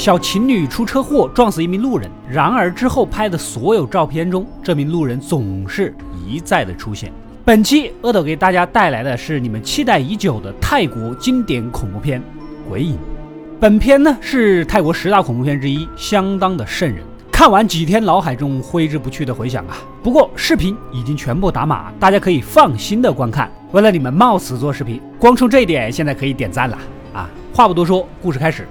小情侣出车祸撞死一名路人，然而之后拍的所有照片中，这名路人总是一再的出现。本期阿斗给大家带来的是你们期待已久的泰国经典恐怖片《鬼影》。本片呢是泰国十大恐怖片之一，相当的瘆人。看完几天，脑海中挥之不去的回响啊！不过视频已经全部打码，大家可以放心的观看。为了你们冒死做视频，光冲这一点，现在可以点赞了啊！话不多说，故事开始。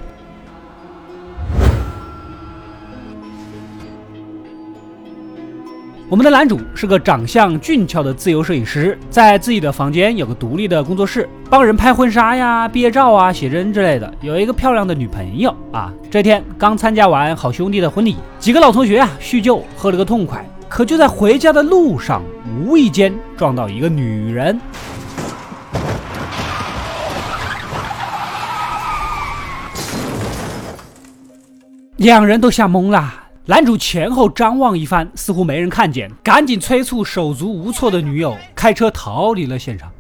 我们的男主是个长相俊俏的自由摄影师，在自己的房间有个独立的工作室，帮人拍婚纱呀、毕业照啊、写真之类的。有一个漂亮的女朋友啊。这天刚参加完好兄弟的婚礼，几个老同学啊叙旧，喝了个痛快。可就在回家的路上，无意间撞到一个女人，两人都吓懵了。男主前后张望一番，似乎没人看见，赶紧催促手足无措的女友开车逃离了现场。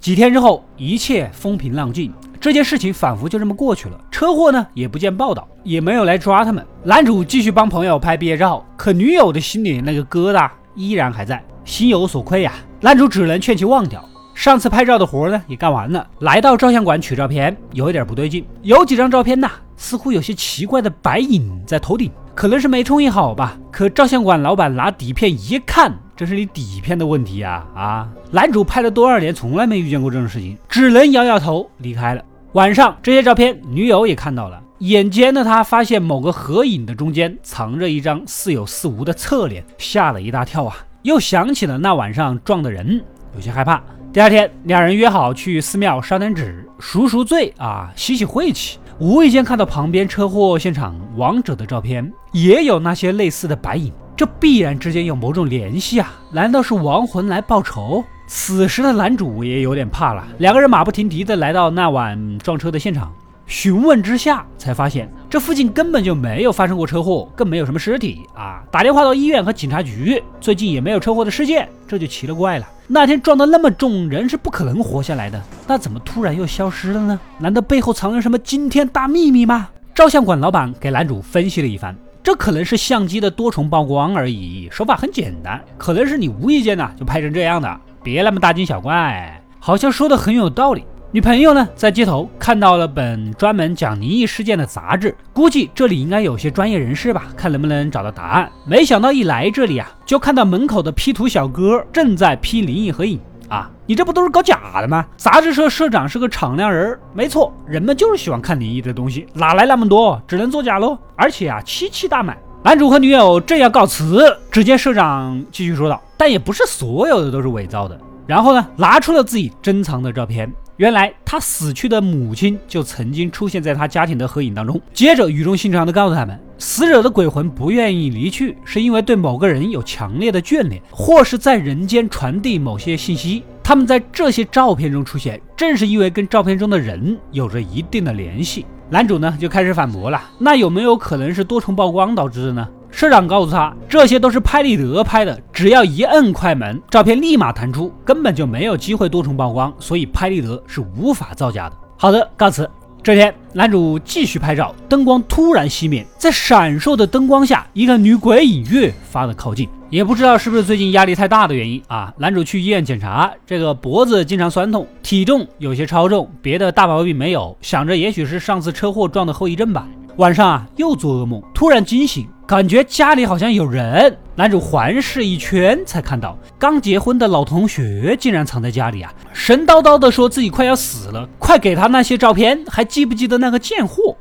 几天之后，一切风平浪静，这件事情仿佛就这么过去了。车祸呢，也不见报道，也没有来抓他们。男主继续帮朋友拍毕业照，可女友的心里那个疙瘩依然还在，心有所愧呀。男主只能劝其忘掉。上次拍照的活呢也干完了，来到照相馆取照片，有一点不对劲，有几张照片呐，似乎有些奇怪的白影在头顶，可能是没冲印好吧。可照相馆老板拿底片一看，这是你底片的问题呀！啊，男主拍了多少年，从来没遇见过这种事情，只能摇摇头离开了。晚上这些照片，女友也看到了，眼尖的他发现某个合影的中间藏着一张似有似无的侧脸，吓了一大跳啊！又想起了那晚上撞的人，有些害怕。第二天，两人约好去寺庙烧点纸赎赎罪啊，洗洗晦气。无意间看到旁边车祸现场亡者的照片，也有那些类似的白影，这必然之间有某种联系啊！难道是亡魂来报仇？此时的男主也有点怕了，两个人马不停蹄地来到那晚撞车的现场。询问之下，才发现这附近根本就没有发生过车祸，更没有什么尸体啊！打电话到医院和警察局，最近也没有车祸的事件，这就奇了怪了。那天撞得那么重，人是不可能活下来的，那怎么突然又消失了呢？难道背后藏着什么惊天大秘密吗？照相馆老板给男主分析了一番，这可能是相机的多重曝光而已，手法很简单，可能是你无意间呢就拍成这样的，别那么大惊小怪，好像说的很有道理。女朋友呢，在街头看到了本专门讲灵异事件的杂志，估计这里应该有些专业人士吧，看能不能找到答案。没想到一来这里啊，就看到门口的 P 图小哥正在 P 灵异合影啊！你这不都是搞假的吗？杂志社社长是个敞亮人，没错，人们就是喜欢看灵异的东西，哪来那么多？只能作假喽！而且啊，七七大满。男主和女友正要告辞，只见社长继续说道：“但也不是所有的都是伪造的。”然后呢，拿出了自己珍藏的照片。原来他死去的母亲就曾经出现在他家庭的合影当中。接着语重心长地告诉他们，死者的鬼魂不愿意离去，是因为对某个人有强烈的眷恋，或是在人间传递某些信息。他们在这些照片中出现，正是因为跟照片中的人有着一定的联系。男主呢就开始反驳了，那有没有可能是多重曝光导致的呢？社长告诉他，这些都是拍立得拍的，只要一摁快门，照片立马弹出，根本就没有机会多重曝光，所以拍立得是无法造假的。好的，告辞。这天，男主继续拍照，灯光突然熄灭，在闪烁的灯光下，一个女鬼影越发的靠近。也不知道是不是最近压力太大的原因啊，男主去医院检查，这个脖子经常酸痛，体重有些超重，别的大毛病没有，想着也许是上次车祸撞的后遗症吧。晚上啊，又做噩梦，突然惊醒。感觉家里好像有人，男主环视一圈，才看到刚结婚的老同学竟然藏在家里啊！神叨叨的说自己快要死了，快给他那些照片，还记不记得那个贱货？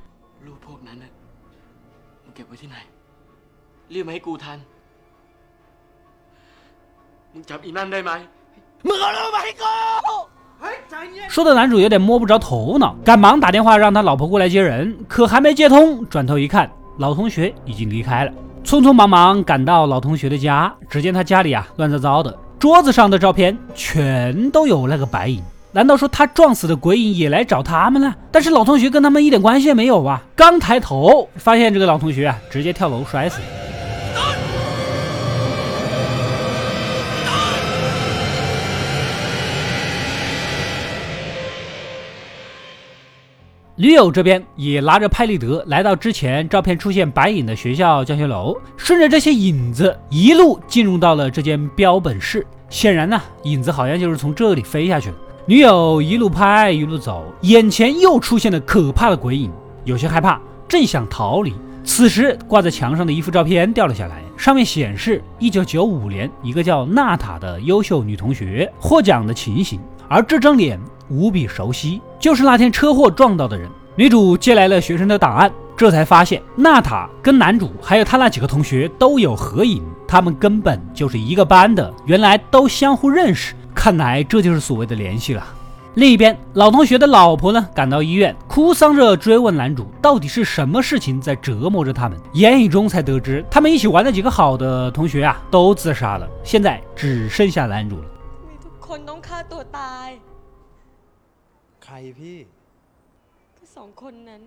说的男主有点摸不着头脑，赶忙打电话让他老婆过来接人，可还没接通，转头一看。老同学已经离开了，匆匆忙忙赶到老同学的家，只见他家里啊乱糟糟的，桌子上的照片全都有那个白影。难道说他撞死的鬼影也来找他们了？但是老同学跟他们一点关系也没有啊！刚抬头发现这个老同学啊，直接跳楼摔死。女友这边也拿着拍立得来到之前照片出现白影的学校教学楼，顺着这些影子一路进入到了这间标本室。显然呢，影子好像就是从这里飞下去的。女友一路拍一路走，眼前又出现了可怕的鬼影，有些害怕，正想逃离。此时挂在墙上的一幅照片掉了下来，上面显示一九九五年一个叫娜塔的优秀女同学获奖的情形，而这张脸。无比熟悉，就是那天车祸撞到的人。女主接来了学生的档案，这才发现娜塔跟男主还有他那几个同学都有合影，他们根本就是一个班的，原来都相互认识。看来这就是所谓的联系了。另一边，老同学的老婆呢，赶到医院，哭丧着追问男主到底是什么事情在折磨着他们。言语中才得知，他们一起玩的几个好的同学啊，都自杀了，现在只剩下男主了。ใครพี่ก็สองคนนั้น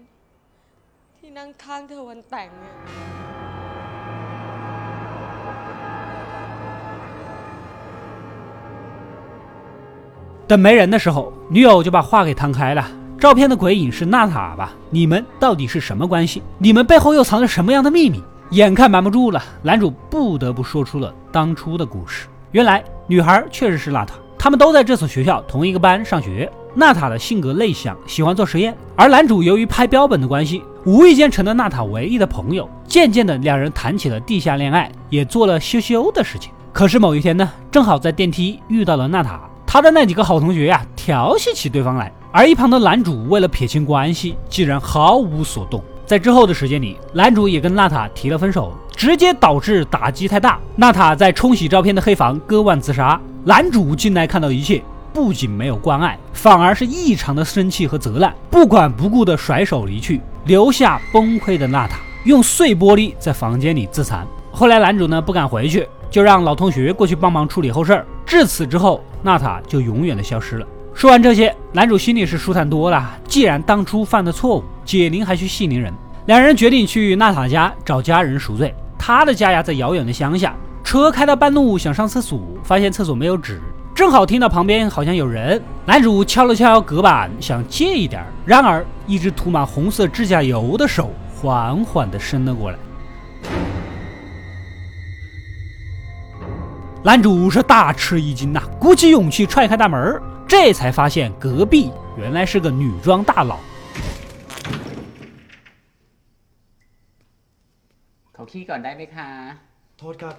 ที่นั่งข้างเธอวันแต่งเนี่ย等没人的时候，女友就把话给摊开了。照片的鬼影是娜塔吧？你们到底是什么关系？你们背后又藏着什么样的秘密？眼看瞒不住了，男主不得不说出了当初的故事。原来，女孩确实是娜塔，他们都在这所学校同一个班上学。 娜塔的性格内向，喜欢做实验，而男主由于拍标本的关系，无意间成了娜塔唯一的朋友。渐渐的，两人谈起了地下恋爱，也做了羞羞的事情。可是某一天呢，正好在电梯遇到了娜塔，他的那几个好同学呀，调戏起对方来，而一旁的男主为了撇清关系，竟然毫无所动。在之后的时间里，男主也跟娜塔提了分手，直接导致打击太大。娜塔在冲洗照片的黑房割腕自杀，男主进来看到一切。不仅没有关爱，反而是异常的生气和责难，不管不顾的甩手离去，留下崩溃的娜塔用碎玻璃在房间里自残。后来男主呢不敢回去，就让老同学过去帮忙处理后事儿。至此之后，娜塔就永远的消失了。说完这些，男主心里是舒坦多了。既然当初犯的错误，解铃还需系铃人。两人决定去娜塔家找家人赎罪。他的家呀在遥远的乡下，车开到半路想上厕所，发现厕所没有纸。正好听到旁边好像有人，男主敲了敲隔板，想借一点。然而，一只涂满红色指甲油的手缓缓地伸了过来。男主是大吃一惊呐，鼓起勇气踹开大门，这才发现隔壁原来是个女装大佬。เขาขี้ก่อนได้ไหมคะโทษครับ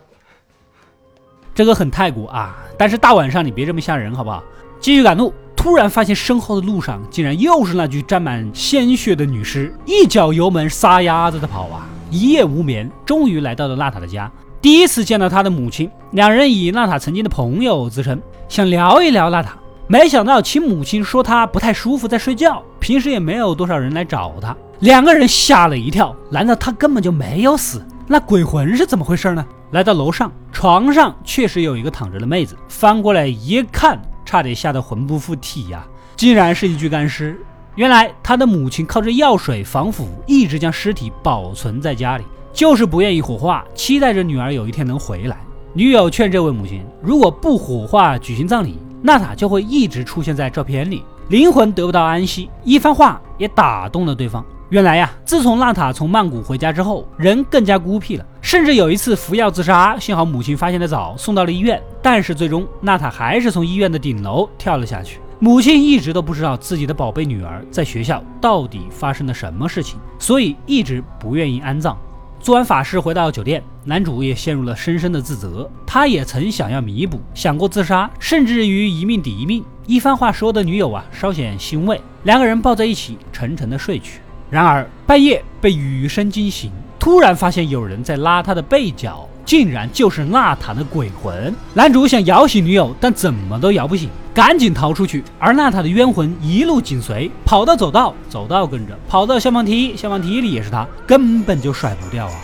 这个很泰国啊，但是大晚上你别这么吓人好不好？继续赶路，突然发现身后的路上竟然又是那具沾满鲜血的女尸，一脚油门撒丫子的跑啊！一夜无眠，终于来到了娜塔的家，第一次见到她的母亲，两人以娜塔曾经的朋友自称，想聊一聊娜塔，没想到其母亲说她不太舒服，在睡觉，平时也没有多少人来找她，两个人吓了一跳，难道她根本就没有死？那鬼魂是怎么回事呢？来到楼上，床上确实有一个躺着的妹子。翻过来一看，差点吓得魂不附体呀！竟然是一具干尸。原来他的母亲靠着药水防腐，一直将尸体保存在家里，就是不愿意火化，期待着女儿有一天能回来。女友劝这位母亲，如果不火化举行葬礼，娜塔就会一直出现在照片里，灵魂得不到安息。一番话也打动了对方。原来呀，自从娜塔从曼谷回家之后，人更加孤僻了，甚至有一次服药自杀。幸好母亲发现的早，送到了医院。但是最终，娜塔还是从医院的顶楼跳了下去。母亲一直都不知道自己的宝贝女儿在学校到底发生了什么事情，所以一直不愿意安葬。做完法事回到酒店，男主也陷入了深深的自责。他也曾想要弥补，想过自杀，甚至于一命抵一命。一番话说的女友啊，稍显欣慰。两个人抱在一起，沉沉的睡去。然而半夜被雨声惊醒，突然发现有人在拉他的背角，竟然就是娜塔的鬼魂。男主想摇醒女友，但怎么都摇不醒，赶紧逃出去。而娜塔的冤魂一路紧随，跑到走道，走道跟着；跑到消防梯，消防梯里也是他，根本就甩不掉啊！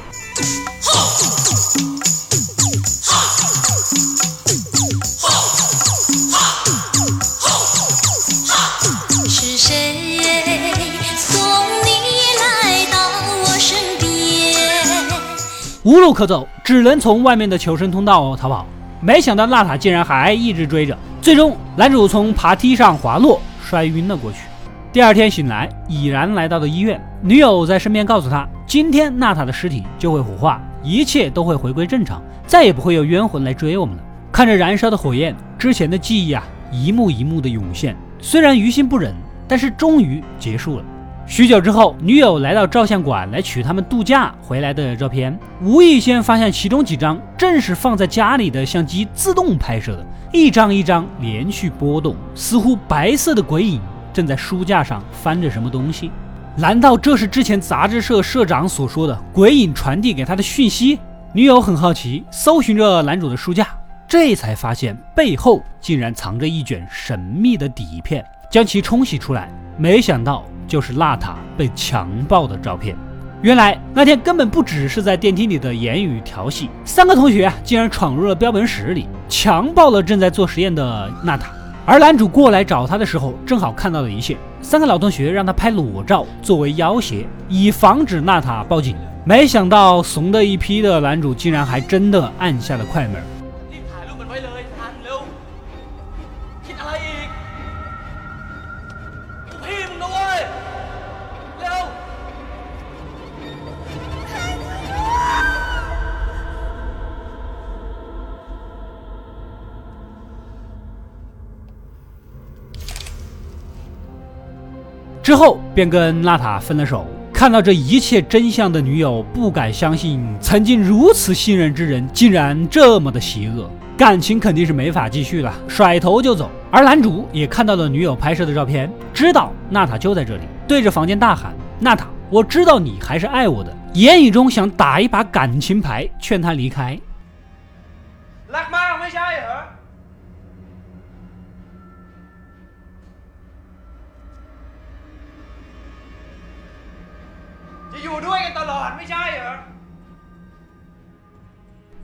无路可走，只能从外面的求生通道逃跑。没想到娜塔竟然还一直追着，最终男主从爬梯上滑落，摔晕了过去。第二天醒来，已然来到了医院，女友在身边告诉他，今天娜塔的尸体就会火化，一切都会回归正常，再也不会有冤魂来追我们了。看着燃烧的火焰，之前的记忆啊，一幕一幕的涌现。虽然于心不忍，但是终于结束了。许久之后，女友来到照相馆来取他们度假回来的照片，无意间发现其中几张正是放在家里的相机自动拍摄的，一张一张连续波动，似乎白色的鬼影正在书架上翻着什么东西。难道这是之前杂志社社长所说的鬼影传递给他的讯息？女友很好奇，搜寻着男主的书架。这才发现背后竟然藏着一卷神秘的底片，将其冲洗出来，没想到就是娜塔被强暴的照片。原来那天根本不只是在电梯里的言语调戏，三个同学竟然闯入了标本室里，强暴了正在做实验的娜塔。而男主过来找他的时候，正好看到了一切。三个老同学让他拍裸照作为要挟，以防止娜塔报警。没想到怂的一批的男主竟然还真的按下了快门。之后便跟娜塔分了手。看到这一切真相的女友不敢相信，曾经如此信任之人竟然这么的邪恶，感情肯定是没法继续了，甩头就走。而男主也看到了女友拍摄的照片，知道娜塔就在这里，对着房间大喊：“娜塔，我知道你还是爱我的。”言语中想打一把感情牌，劝她离开。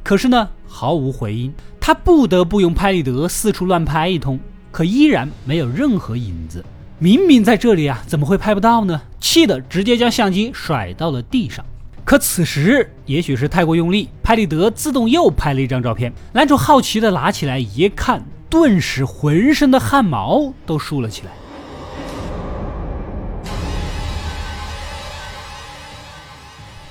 可是呢，毫无回音。他不得不用拍立得四处乱拍一通，可依然没有任何影子。明明在这里？啊，怎么会拍不到呢？气得直接将相机甩到了地上。可此时，也许是太过用力，拍立得自动又拍了一张照片。男主好奇的拿起来一看，顿时浑身的汗毛都竖了起来。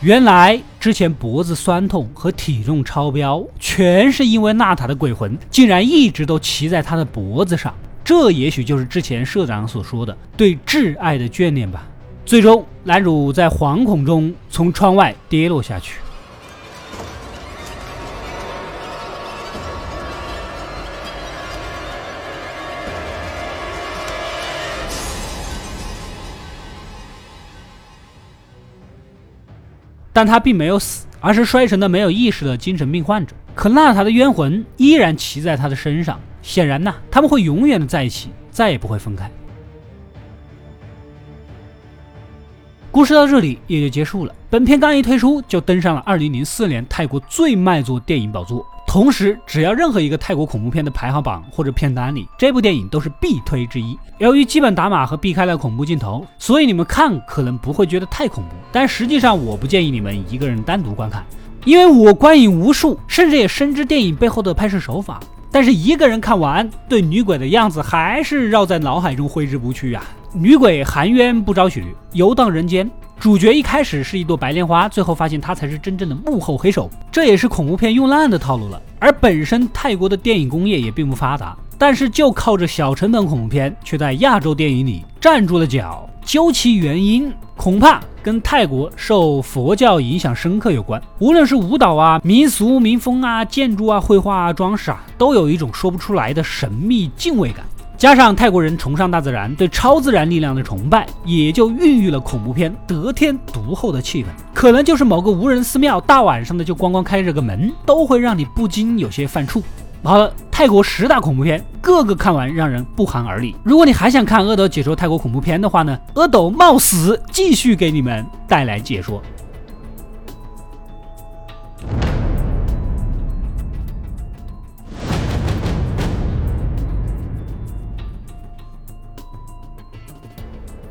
原来之前脖子酸痛和体重超标，全是因为娜塔的鬼魂竟然一直都骑在他的脖子上。这也许就是之前社长所说的对挚爱的眷恋吧。最终，男主在惶恐中从窗外跌落下去。但他并没有死，而是摔成了没有意识的精神病患者。可娜塔的冤魂依然骑在他的身上，显然呢，他们会永远的在一起，再也不会分开。故事到这里也就结束了。本片刚一推出，就登上了2004年泰国最卖座电影宝座。同时，只要任何一个泰国恐怖片的排行榜或者片单里，这部电影都是必推之一。由于基本打码和避开了恐怖镜头，所以你们看可能不会觉得太恐怖。但实际上，我不建议你们一个人单独观看，因为我观影无数，甚至也深知电影背后的拍摄手法。但是一个人看完，对女鬼的样子还是绕在脑海中挥之不去啊！女鬼含冤不昭许，游荡人间。主角一开始是一朵白莲花，最后发现他才是真正的幕后黑手，这也是恐怖片用烂的套路了。而本身泰国的电影工业也并不发达，但是就靠着小成本恐怖片，却在亚洲电影里站住了脚。究其原因，恐怕跟泰国受佛教影响深刻有关。无论是舞蹈啊、民俗民风啊、建筑啊、绘画啊、装饰啊，都有一种说不出来的神秘敬畏感。加上泰国人崇尚大自然，对超自然力量的崇拜，也就孕育了恐怖片得天独厚的气氛。可能就是某个无人寺庙，大晚上的就咣咣开着个门，都会让你不禁有些犯怵。好了，泰国十大恐怖片，个个看完让人不寒而栗。如果你还想看阿斗解说泰国恐怖片的话呢，阿斗冒死继续给你们带来解说。